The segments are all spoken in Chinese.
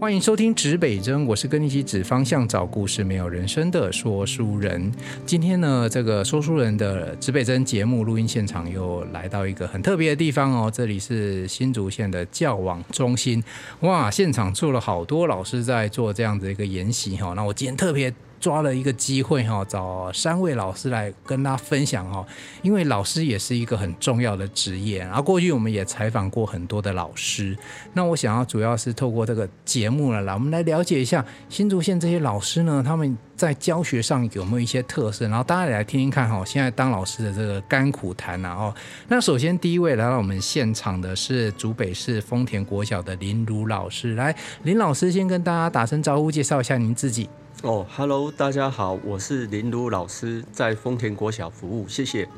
欢迎收听指北针，我是跟你一起指方向、找故事、没有人生的说书人。今天呢，这个说书人的指北针节目录音现场又来到一个很特别的地方哦，这里是新竹县的教网中心。哇，现场坐了好多老师在做这样的一个研习哈。那我今天特别。抓了一个机会哈，找三位老师来跟大家分享哈，因为老师也是一个很重要的职业，然后过去我们也采访过很多的老师，那我想要主要是透过这个节目了，来我们来了解一下新竹县这些老师呢，他们在教学上有没有一些特色，然后大家也来听听看哈，现在当老师的这个甘苦谈啊哦。那首先第一位来到我们现场的是竹北市丰田国小的林儒老师，来林老师先跟大家打声招呼，介绍一下您自己。哦哈喽，Hello, 大家好，我是林儒老师，在丰田国小服务，谢谢。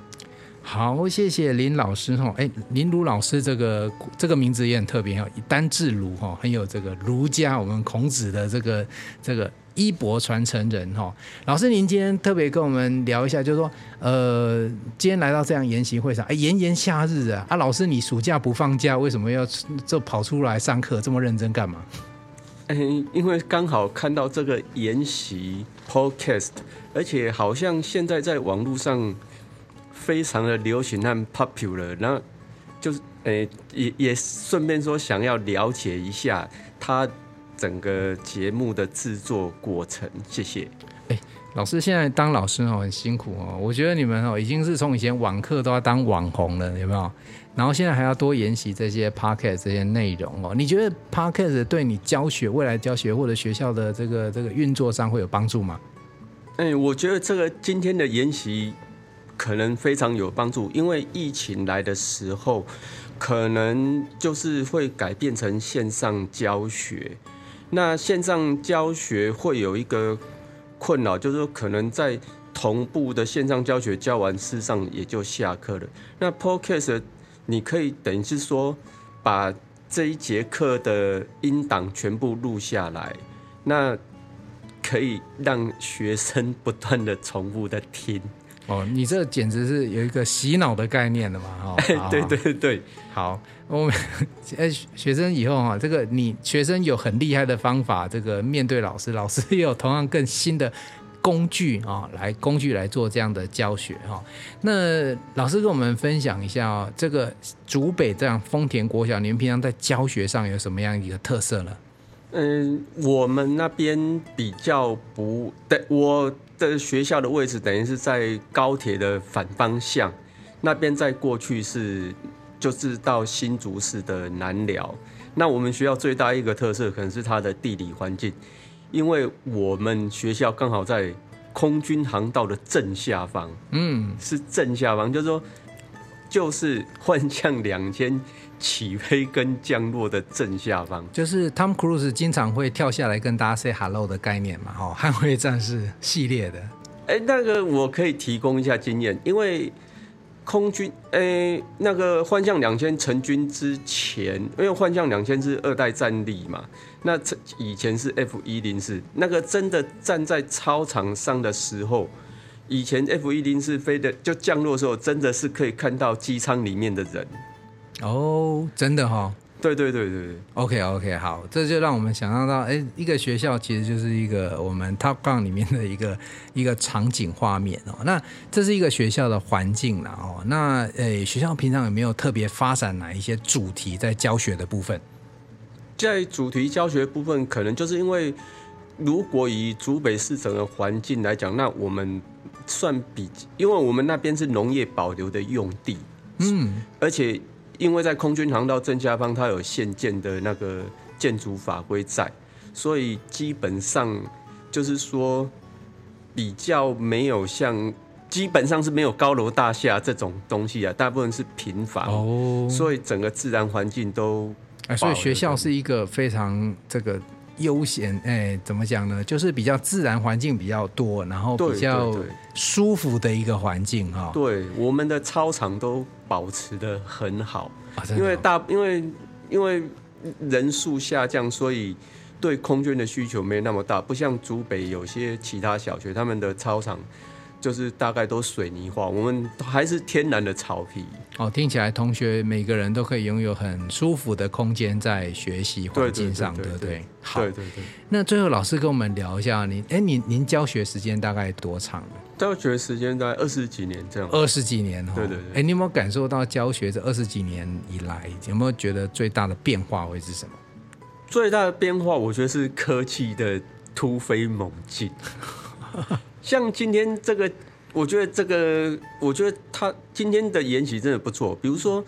好，谢谢林老师哈。哎，林儒老师这个这个名字也很特别哈，单字儒哈，很有这个儒家我们孔子的这个这个衣钵传承人哈。老师，您今天特别跟我们聊一下，就是说，呃，今天来到这样研习会上，哎，炎炎夏日啊，啊，老师你暑假不放假，为什么要就跑出来上课这么认真干嘛？因为刚好看到这个研习 podcast，而且好像现在在网络上非常的流行和 popular，那就是诶也也顺便说想要了解一下他整个节目的制作过程。谢谢。哎，老师现在当老师哦很辛苦哦，我觉得你们哦已经是从以前网课都要当网红了，有没有？然后现在还要多研习这些 podcast 这些内容哦。你觉得 podcast 对你教学、未来教学或者学校的这个这个运作上会有帮助吗？哎，我觉得这个今天的研习可能非常有帮助，因为疫情来的时候，可能就是会改变成线上教学。那线上教学会有一个困扰，就是说可能在同步的线上教学教完，事上也就下课了。那 podcast 你可以等于是说，把这一节课的音档全部录下来，那可以让学生不断的重复的听。哦，你这简直是有一个洗脑的概念了嘛？哦，对对对，好，我们 哎，学生以后哈，这个你学生有很厉害的方法，这个面对老师，老师也有同样更新的。工具啊，来工具来做这样的教学哈。那老师跟我们分享一下哦，这个竹北这样丰田国小，你们平常在教学上有什么样一个特色呢？嗯，我们那边比较不，对，我的学校的位置等于是在高铁的反方向，那边在过去是就是到新竹市的南寮。那我们学校最大一个特色可能是它的地理环境。因为我们学校刚好在空军航道的正下方，嗯，是正下方，就是说，就是幻象两千起飞跟降落的正下方，就是 Tom Cruise 经常会跳下来跟大家 say hello 的概念嘛，哦，捍卫战士系列的，哎，那个我可以提供一下经验，因为。空军哎、欸，那个幻象两千成军之前，因为幻象两千是二代战力嘛，那以前是 F 一零四，那个真的站在操场上的时候，以前 F 一零四飞的就降落的时候，真的是可以看到机舱里面的人。哦，真的哈、哦。对对对对，OK OK，好，这就让我们想象到，哎，一个学校其实就是一个我们 Top Gun 里面的一个 一个场景画面哦。那这是一个学校的环境了哦。那诶，学校平常有没有特别发展哪一些主题在教学的部分？在主题教学部分，可能就是因为如果以竹北市整个环境来讲，那我们算比，因为我们那边是农业保留的用地，嗯，而且。因为在空军航道正下方，它有现建的那个建筑法规在，所以基本上就是说比较没有像，基本上是没有高楼大厦这种东西啊，大部分是平房，哦，所以整个自然环境都，哎，所以学校是一个非常这个。悠闲哎，怎么讲呢？就是比较自然环境比较多，然后比较舒服的一个环境哈。对，我们的操场都保持的很好，啊、因为大因为因为人数下降，所以对空间的需求没那么大，不像竹北有些其他小学，他们的操场就是大概都水泥化，我们还是天然的草皮。哦，听起来同学每个人都可以拥有很舒服的空间在学习环境上，对不对？好，对对对。那最后老师跟我们聊一下，您哎，您您教学时间大概多长？教学时间大概二十几年这样。二十几年，对对对。哎，你有没有感受到教学这二十几年以来，有没有觉得最大的变化会是什么？最大的变化，我觉得是科技的突飞猛进。像今天这个，我觉得这个，我觉得他今天的研习真的不错。比如说，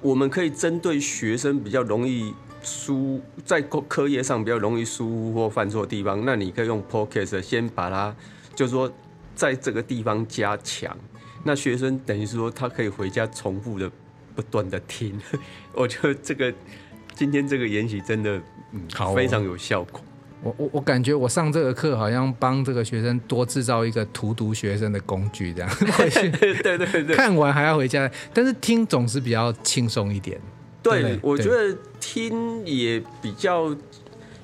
我们可以针对学生比较容易疏在课课业上比较容易疏忽或犯错的地方，那你可以用 Podcast 先把它，就是说在这个地方加强。那学生等于是说他可以回家重复的不断的听。我觉得这个今天这个研习真的嗯，好，非常有效果。我我我感觉我上这个课好像帮这个学生多制造一个荼毒学生的工具，这样回去 对对对，看完还要回家，但是听总是比较轻松一点。对，对我觉得听也比较，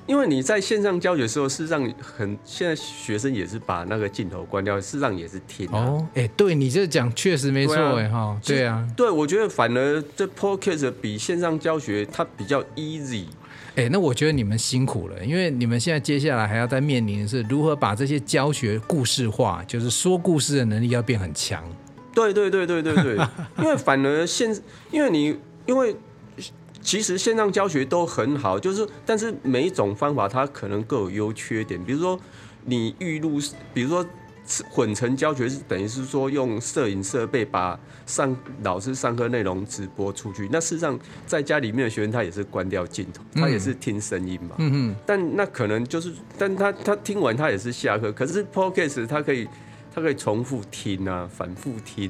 因为你在线上教学的时候，事实上很现在学生也是把那个镜头关掉，事实上也是听、啊。哦，哎，对你这讲确实没错，哎哈，对啊，对我觉得反而这 Podcast 比线上教学它比较 easy。哎、那我觉得你们辛苦了，因为你们现在接下来还要再面临的是如何把这些教学故事化，就是说故事的能力要变很强。对对对对对对，因为反而现，因为你因为其实线上教学都很好，就是但是每一种方法它可能各有优缺点，比如说你预录，比如说。混成教学是等于是说用摄影设备把上老师上课内容直播出去。那事实上在家里面的学生他也是关掉镜头，他也是听声音嘛。嗯嗯。但那可能就是，但他他听完他也是下课。可是 Podcast 他可以他可以重复听啊，反复听。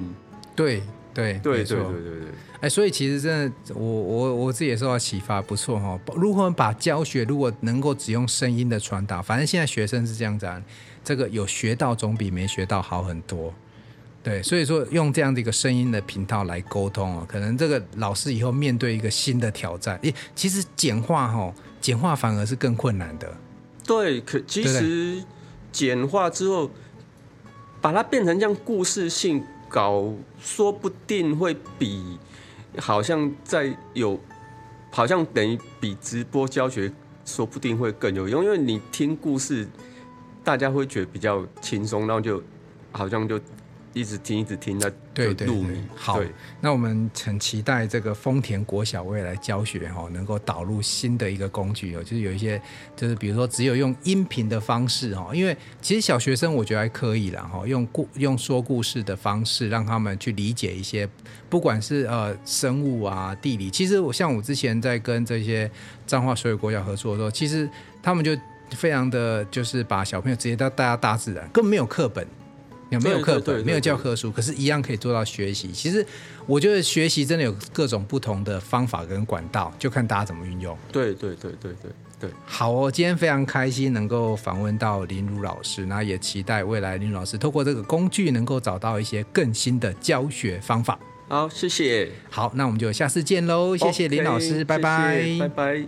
对对对对对对对。哎，所以其实真的，我我我自己也受到启发，不错哈。如何把教学如果能够只用声音的传达，反正现在学生是这样子啊。这个有学到总比没学到好很多，对，所以说用这样的一个声音的频道来沟通哦，可能这个老师以后面对一个新的挑战，诶，其实简化哈，简化反而是更困难的。对，可其实简化之后，把它变成这样故事性搞，说不定会比好像在有，好像等于比直播教学，说不定会更有用，因为你听故事。大家会觉得比较轻松，然后就好像就一直听一直听，那对对对，好，那我们很期待这个丰田国小未来教学哈，能够导入新的一个工具哦，就是有一些就是比如说只有用音频的方式哈，因为其实小学生我觉得还可以啦哈，用故用说故事的方式让他们去理解一些，不管是呃生物啊地理，其实我像我之前在跟这些彰化所有国小合作的时候，其实他们就。非常的就是把小朋友直接到带到大自然，根本没有课本，有没有课本，没有教科书，可是，一样可以做到学习。其实，我觉得学习真的有各种不同的方法跟管道，就看大家怎么运用。对对对对对对。好哦，今天非常开心能够访问到林如老师，那也期待未来林儒老师透过这个工具，能够找到一些更新的教学方法。好，谢谢。好，那我们就下次见喽。谢谢林老师，拜拜，拜拜。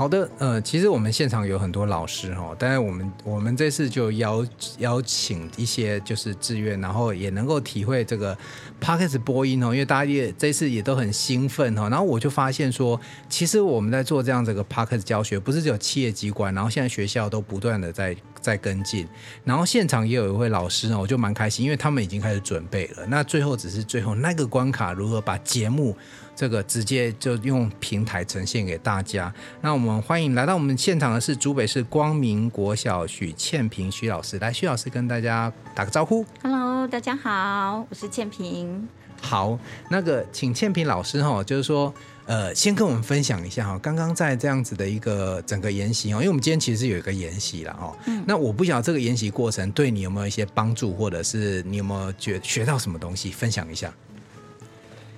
好的，呃，其实我们现场有很多老师哈，但是我们我们这次就邀邀请一些就是志愿，然后也能够体会这个 Podcast 播音哦，因为大家也这次也都很兴奋哈，然后我就发现说，其实我们在做这样子个 Podcast 教学，不是只有企业机关，然后现在学校都不断的在在跟进，然后现场也有一位老师呢，我就蛮开心，因为他们已经开始准备了，那最后只是最后那个关卡，如何把节目。这个直接就用平台呈现给大家。那我们欢迎来到我们现场的是竹北市光明国小许倩平许老师，来，许老师跟大家打个招呼。Hello，大家好，我是倩平。好，那个请倩平老师哈，就是说，呃，先跟我们分享一下哈，刚刚在这样子的一个整个研习哦，因为我们今天其实是有一个研习了哦。嗯。那我不晓得这个研习过程对你有没有一些帮助，或者是你有没有觉学到什么东西，分享一下。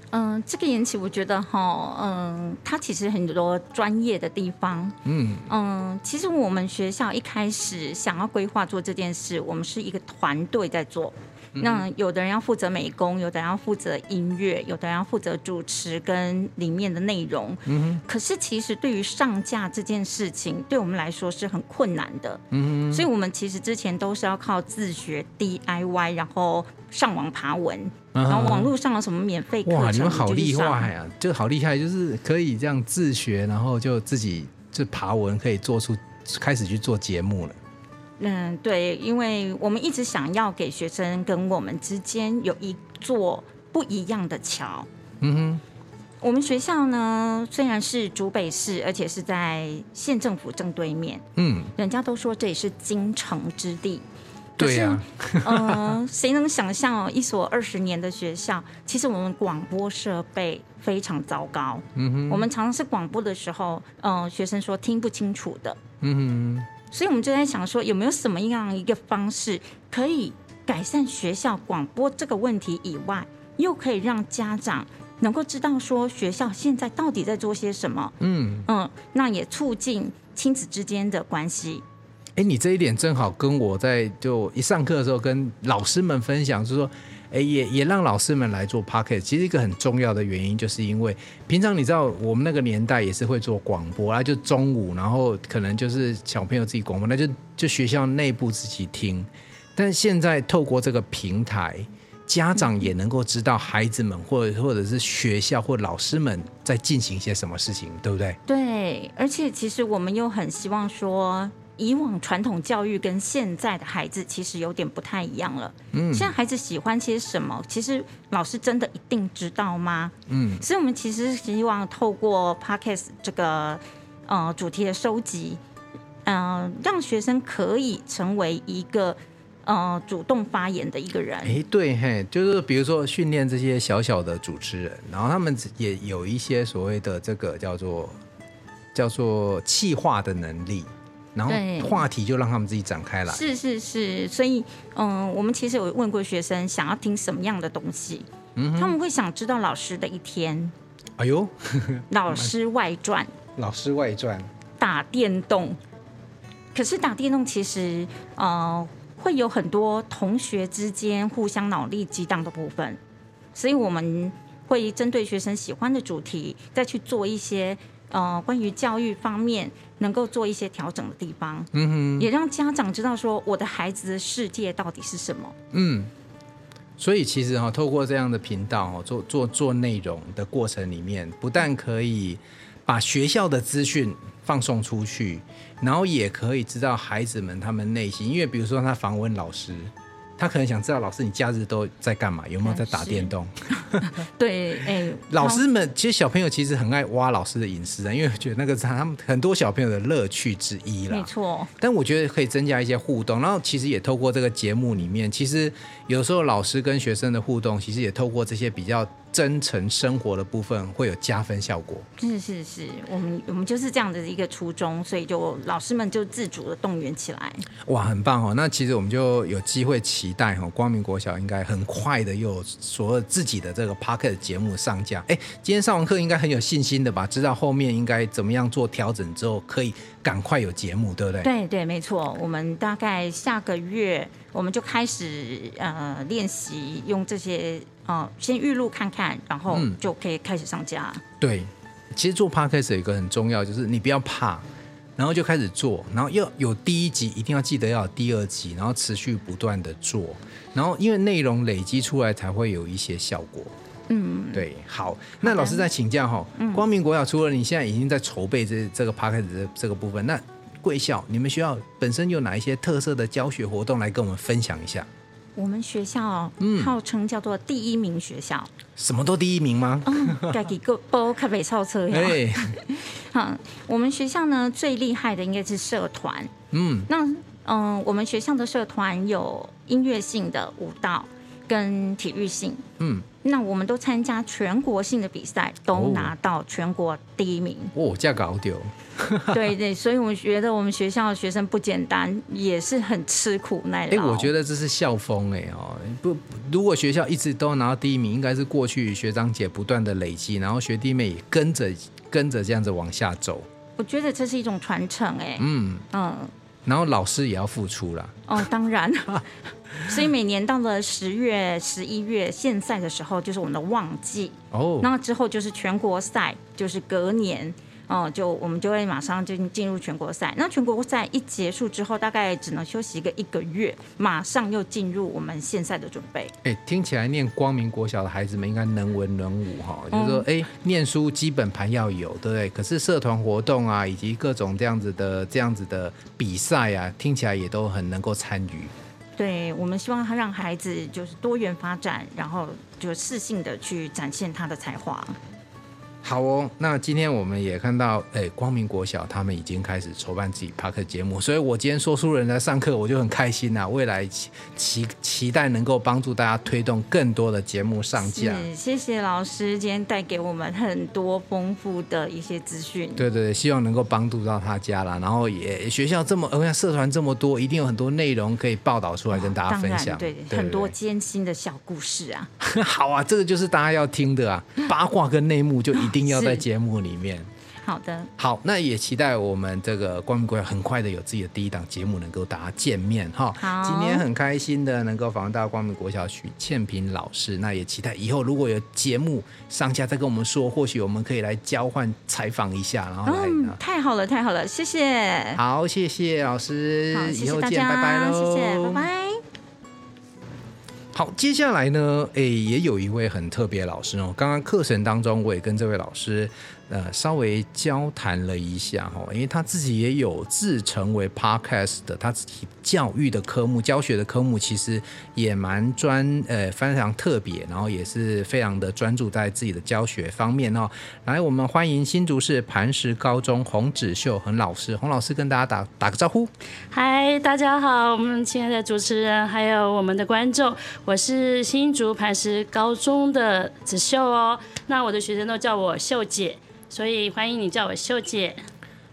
嗯、呃，这个研习我觉得哈，嗯，它其实很多专业的地方，嗯嗯，其实我们学校一开始想要规划做这件事，我们是一个团队在做，那有的人要负责美工，有的人要负责音乐，有的人要负责主持跟里面的内容。嗯，可是其实对于上架这件事情，对我们来说是很困难的。嗯，所以我们其实之前都是要靠自学 DIY，然后上网爬文，然后网络上有什么免费课程，哇，你们好厉害啊！就好厉害，就是可以这样自学，然后就自己就爬文，可以做出开始去做节目了。嗯，对，因为我们一直想要给学生跟我们之间有一座不一样的桥。嗯哼，我们学校呢，虽然是竹北市，而且是在县政府正对面。嗯，人家都说这里是京城之地。对呀、啊。嗯、呃，谁能想象哦，一所二十年的学校，其实我们广播设备非常糟糕。嗯哼，我们常常是广播的时候，嗯、呃，学生说听不清楚的。嗯哼。所以，我们就在想说，有没有什么样一个方式，可以改善学校广播这个问题以外，又可以让家长能够知道说学校现在到底在做些什么？嗯嗯，那也促进亲子之间的关系。哎，你这一点正好跟我在就一上课的时候跟老师们分享，就是说。哎，也也让老师们来做 podcast。其实一个很重要的原因，就是因为平常你知道，我们那个年代也是会做广播啊，就中午，然后可能就是小朋友自己广播，那就就学校内部自己听。但现在透过这个平台，家长也能够知道孩子们或者或者是学校或老师们在进行一些什么事情，对不对？对，而且其实我们又很希望说。以往传统教育跟现在的孩子其实有点不太一样了。嗯，现在孩子喜欢些什么？其实老师真的一定知道吗？嗯，所以我们其实希望透过 Podcast 这个呃主题的收集，嗯、呃，让学生可以成为一个呃主动发言的一个人。哎，对，嘿，就是比如说训练这些小小的主持人，然后他们也有一些所谓的这个叫做叫做气化的能力。然后话题就让他们自己展开来。是是是，所以嗯，我们其实有问过学生想要听什么样的东西，嗯，他们会想知道老师的一天。哎呦，老师外传。老师外传。打电动。可是打电动其实呃会有很多同学之间互相脑力激荡的部分，所以我们会针对学生喜欢的主题再去做一些。呃，关于教育方面能够做一些调整的地方，嗯哼，也让家长知道说我的孩子的世界到底是什么。嗯，所以其实哈、哦，透过这样的频道哦，做做做内容的过程里面，不但可以把学校的资讯放送出去，然后也可以知道孩子们他们内心，因为比如说他访问老师。他可能想知道老师，你假日都在干嘛？有没有在打电动？对，哎、欸，老师们其实小朋友其实很爱挖老师的隐私啊，因为我觉得那个是他们很多小朋友的乐趣之一啦。没错。但我觉得可以增加一些互动，然后其实也透过这个节目里面，其实有时候老师跟学生的互动，其实也透过这些比较。真诚生活的部分会有加分效果。是是是，我们我们就是这样的一个初衷，所以就老师们就自主的动员起来。哇，很棒哦！那其实我们就有机会期待哈，光明国小应该很快的又有所有自己的这个 p o c k e t 节目上架。哎，今天上完课应该很有信心的吧？知道后面应该怎么样做调整之后，可以赶快有节目，对不对？对对，没错。我们大概下个月我们就开始呃练习用这些。哦，先预录看看，然后就可以开始上架。嗯、对，其实做 podcast 有一个很重要，就是你不要怕，然后就开始做，然后要有第一集，一定要记得要有第二集，然后持续不断的做，然后因为内容累积出来才会有一些效果。嗯，对，好，那老师再请教哈，光明国小除了你现在已经在筹备这这个 podcast 的这个部分，那贵校你们学校本身有哪一些特色的教学活动来跟我们分享一下？我们学校号称叫做第一名学校，嗯、什么都第一名吗？该几个包咖啡超车呀？好，我们学校呢最厉害的应该是社团。嗯，那嗯、呃，我们学校的社团有音乐性的舞蹈跟体育性。嗯。那我们都参加全国性的比赛，都拿到全国第一名。哦，这样搞丢。对对，所以我们觉得我们学校的学生不简单，也是很吃苦耐劳。哎，我觉得这是校风哎哦，不，如果学校一直都拿到第一名，应该是过去学长姐不断的累积，然后学弟妹也跟着跟着这样子往下走。我觉得这是一种传承哎。嗯嗯，然后老师也要付出了。哦，当然。所以每年到了十月、十一月县赛的时候，就是我们的旺季。哦。那之后就是全国赛，就是隔年。哦，就我们就会马上就进入全国赛。那全国赛一结束之后，大概只能休息一个一个月，马上又进入我们县赛的准备。哎，听起来念光明国小的孩子们应该能文能武哈，就是说，哎，念书基本盘要有，对不对？可是社团活动啊，以及各种这样子的这样子的比赛啊，听起来也都很能够参与。对，我们希望他让孩子就是多元发展，然后就适性的去展现他的才华。好哦，那今天我们也看到，哎，光明国小他们已经开始筹办自己 Podcast 节目，所以我今天说书人来上课，我就很开心呐、啊。未来期期期待能够帮助大家推动更多的节目上架。谢谢老师今天带给我们很多丰富的一些资讯。对对对，希望能够帮助到他家啦。然后也学校这么，而且社团这么多，一定有很多内容可以报道出来跟大家分享。对，对，对，很多艰辛的小故事啊。好啊，这个就是大家要听的啊，八卦跟内幕就一。一定要在节目里面。好的，好，那也期待我们这个光明国小很快的有自己的第一档节目，能够大家见面哈。好，今天很开心的能够访问到光明国小许倩萍老师，那也期待以后如果有节目上架再跟我们说，或许我们可以来交换采访一下，然后来。嗯，太好了，太好了，谢谢。好，谢谢老师，好，谢谢大家，拜拜喽，谢谢，拜拜。好，接下来呢，诶，也有一位很特别老师哦。刚刚课程当中，我也跟这位老师。呃，稍微交谈了一下哈，因为他自己也有自成为 podcast 的，他自己教育的科目、教学的科目其实也蛮专，呃，非常特别，然后也是非常的专注在自己的教学方面哦。来，我们欢迎新竹市磐石高中洪子秀洪老师，洪老师跟大家打打个招呼。嗨，大家好，我们亲爱的主持人还有我们的观众，我是新竹磐石高中的子秀哦，那我的学生都叫我秀姐。所以欢迎你叫我秀姐。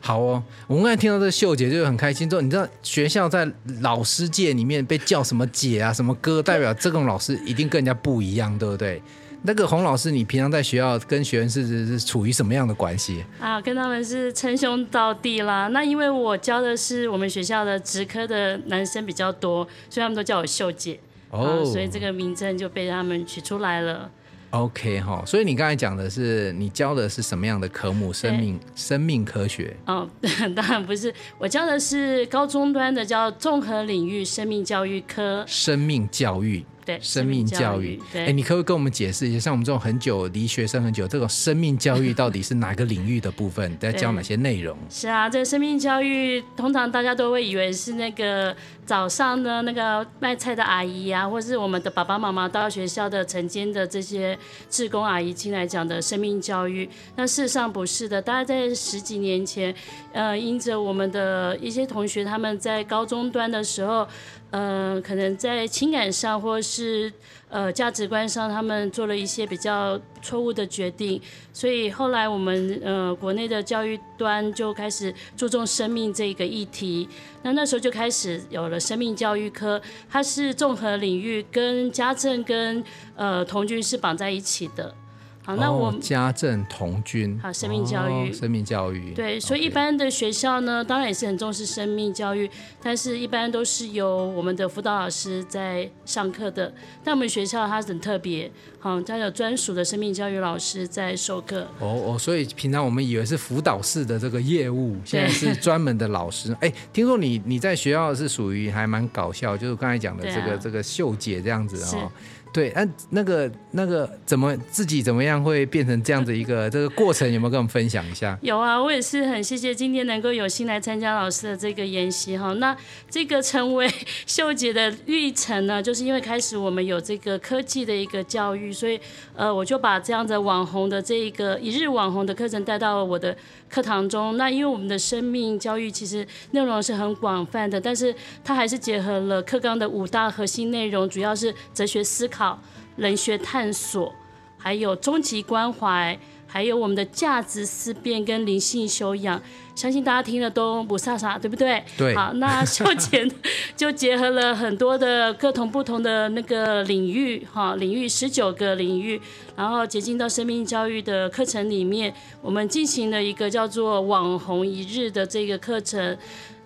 好哦，我们刚才听到这个秀姐就很开心。之后你知道学校在老师界里面被叫什么姐啊，什么哥，代表这种老师一定跟人家不一样，对不对？那个洪老师，你平常在学校跟学生是是，是处于什么样的关系啊？跟他们是称兄道弟啦。那因为我教的是我们学校的职科的男生比较多，所以他们都叫我秀姐。哦、啊，所以这个名称就被他们取出来了。OK 哈，所以你刚才讲的是你教的是什么样的科目？生命生命科学？哦，当然不是，我教的是高中端的，叫综合领域生命教育科。生命教育。对，生命教育。哎、欸，你可不可以跟我们解释一下，像我们这种很久离学生很久，这种生命教育到底是哪个领域的部分？在教哪些内容？是啊，这个生命教育通常大家都会以为是那个早上的那个卖菜的阿姨啊，或是我们的爸爸妈妈到学校的晨间的这些志工阿姨进来讲的生命教育。那事实上不是的，大概在十几年前，呃，因着我们的一些同学他们在高中端的时候。呃，可能在情感上或是呃价值观上，他们做了一些比较错误的决定，所以后来我们呃国内的教育端就开始注重生命这个议题。那那时候就开始有了生命教育科，它是综合领域，跟家政跟呃童军是绑在一起的。好，那我们家政童军，好，生命教育，哦、生命教育，对，所以一般的学校呢，当然也是很重视生命教育，但是一般都是由我们的辅导老师在上课的。但我们学校它很特别，好，它有专属的生命教育老师在授课。哦哦，所以平常我们以为是辅导室的这个业务，现在是专门的老师。哎，听说你你在学校是属于还蛮搞笑，就是刚才讲的这个、啊、这个秀姐这样子哦。对，那、那个那个怎么自己怎么样会变成这样子一个这个过程？有没有跟我们分享一下？有啊，我也是很谢谢今天能够有幸来参加老师的这个研习哈。那这个成为 秀姐的历程呢，就是因为开始我们有这个科技的一个教育，所以呃，我就把这样的网红的这一个一日网红的课程带到了我的课堂中。那因为我们的生命教育其实内容是很广泛的，但是它还是结合了课纲的五大核心内容，主要是哲学思考。人学探索，还有终极关怀，还有我们的价值思辨跟灵性修养。相信大家听了都不飒飒，对不对？对。好，那秀姐 就结合了很多的各同不同的那个领域，哈，领域十九个领域，然后结晶到生命教育的课程里面，我们进行了一个叫做“网红一日”的这个课程。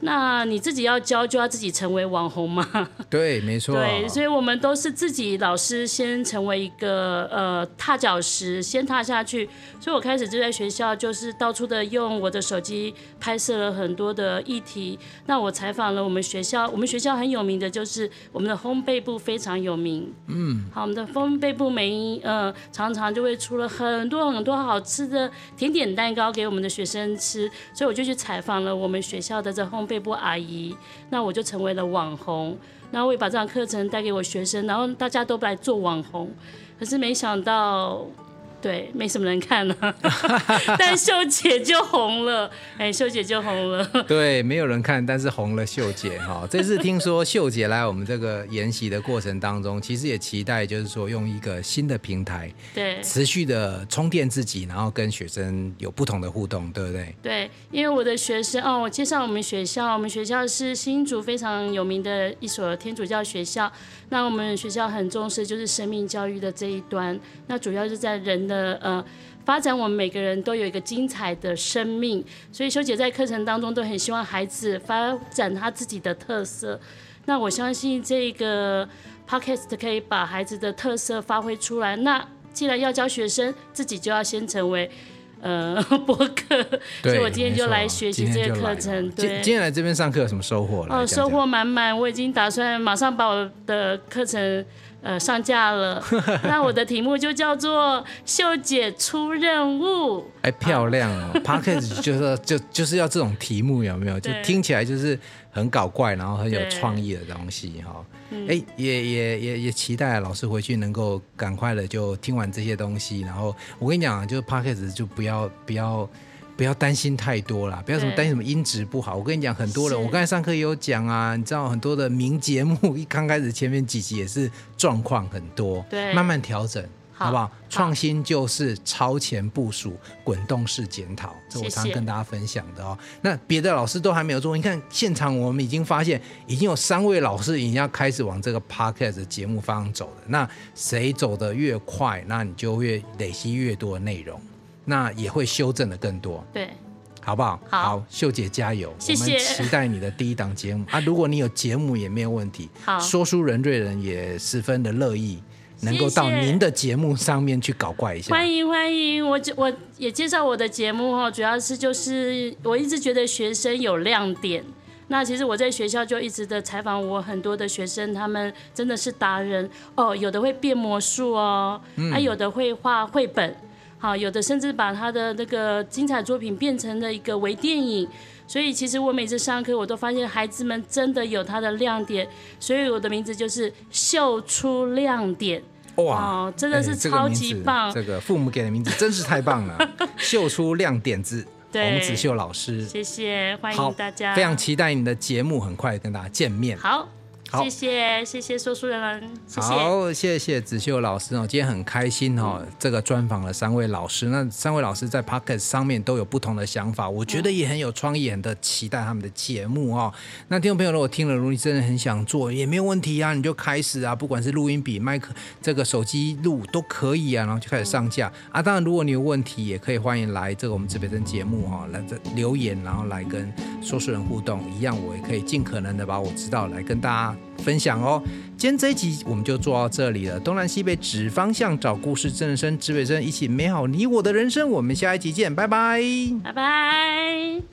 那你自己要教，就要自己成为网红吗？对，没错。对，所以我们都是自己老师先成为一个呃踏脚石，先踏下去。所以我开始就在学校，就是到处的用我的手机拍摄了很多的议题。那我采访了我们学校，我们学校很有名的就是我们的烘焙部非常有名。嗯，好，我们的烘焙部每一呃常常就会出了很多很多好吃的甜点蛋糕给我们的学生吃。所以我就去采访了我们学校的这烘焙。部阿姨，那我就成为了网红，那我也把这堂课程带给我学生，然后大家都来做网红，可是没想到。对，没什么人看了，但秀姐就红了，哎，秀姐就红了。对，没有人看，但是红了秀姐哈。这次听说秀姐来我们这个研习的过程当中，其实也期待就是说用一个新的平台，对，持续的充电自己，然后跟学生有不同的互动，对不对？对，因为我的学生哦，我介绍我们学校，我们学校是新竹非常有名的一所天主教学校。那我们学校很重视就是生命教育的这一端，那主要是在人的呃发展，我们每个人都有一个精彩的生命，所以修姐在课程当中都很希望孩子发展他自己的特色。那我相信这个 podcast 可以把孩子的特色发挥出来。那既然要教学生，自己就要先成为。呃，播客，所以我今天就来学习这个课程。对，今天来这边上课有什么收获？哦，收获满满，我已经打算马上把我的课程。呃，上架了。那我的题目就叫做“秀姐出任务”。哎，漂亮哦！Podcast 就是就就是要这种题目，有没有？就听起来就是很搞怪，然后很有创意的东西哈。哎，也也也也期待老师回去能够赶快的就听完这些东西。然后我跟你讲，就是 Podcast 就不要不要。不要担心太多啦，不要什么担心什么音质不好。我跟你讲，很多人，我刚才上课也有讲啊，你知道很多的名节目一刚开始前面几集也是状况很多，对，慢慢调整，好，好不好？创新就是超前部署、滚动式检讨，这我常常跟大家分享的哦。谢谢。那别的老师都还没有做，你看现场我们已经发现，已经有三位老师已经要开始往这个 podcast 的节目方向走了。那谁走得越快，那你就越累积越多的内容。那也会修正的更多，对，好不好？好，好，秀姐加油！谢谢。我们期待你的第一档节目啊！如果你有节目也没有问题，好，说书人瑞人也十分的乐意，能够到您的节目上面去搞怪一下。欢迎欢迎，我我也介绍我的节目哈，主要是就是我一直觉得学生有亮点。那其实我在学校就一直的采访我很多的学生，他们真的是达人哦，有的会变魔术哦，嗯啊、有的会画绘本。好，有的甚至把他的那个精彩作品变成了一个微电影，所以其实我每次上课，我都发现孩子们真的有他的亮点，所以我的名字就是秀出亮点。哇，哦、真的是超级棒、欸这个！这个父母给的名字真是太棒了，秀出亮点子，洪子秀老师，谢谢，欢迎大家，非常期待你的节目，很快跟大家见面。好。谢谢谢谢说书人，谢谢好，谢谢子秀老师哦，今天很开心哦，嗯、这个专访了三位老师，那三位老师在 Podcast 上面都有不同的想法，我觉得也很有创意，很的期待他们的节目哦。那听众朋友如果听了，如果你真的很想做，也没有问题啊，你就开始啊，不管是录音笔、麦克、这个手机录都可以啊，然后就开始上架、嗯、啊。当然，如果你有问题，也可以欢迎来这个我们指北针节目哈、哦，来这留言，然后来跟说书人互动一样，我也可以尽可能的把我知道来跟大家。分享哦，今天这一集我们就做到这里了。东南西北指方向，找故事，真人生，指北针，一起美好你我的人生。我们下一集见，拜拜，拜拜。